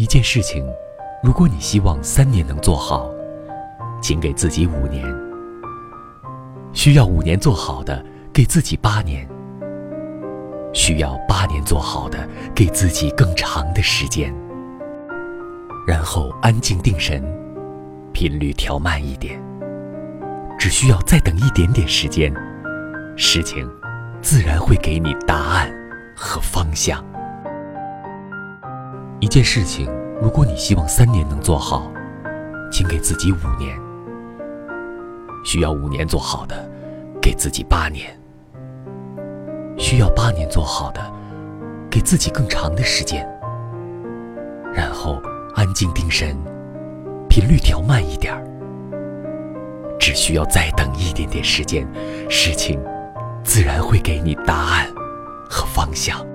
一件事情，如果你希望三年能做好，请给自己五年；需要五年做好的，给自己八年；需要八年做好的，给自己更长的时间。然后安静定神，频率调慢一点，只需要再等一点点时间，事情自然会给你答案和方向。一件事情，如果你希望三年能做好，请给自己五年；需要五年做好的，给自己八年；需要八年做好的，给自己更长的时间。然后安静定神，频率调慢一点儿，只需要再等一点点时间，事情自然会给你答案和方向。